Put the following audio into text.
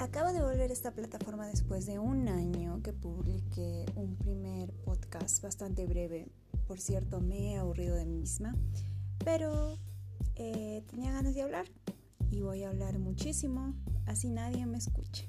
Acabo de volver a esta plataforma después de un año que publiqué un primer podcast bastante breve. Por cierto, me he aburrido de mí misma, pero eh, tenía ganas de hablar y voy a hablar muchísimo, así nadie me escuche.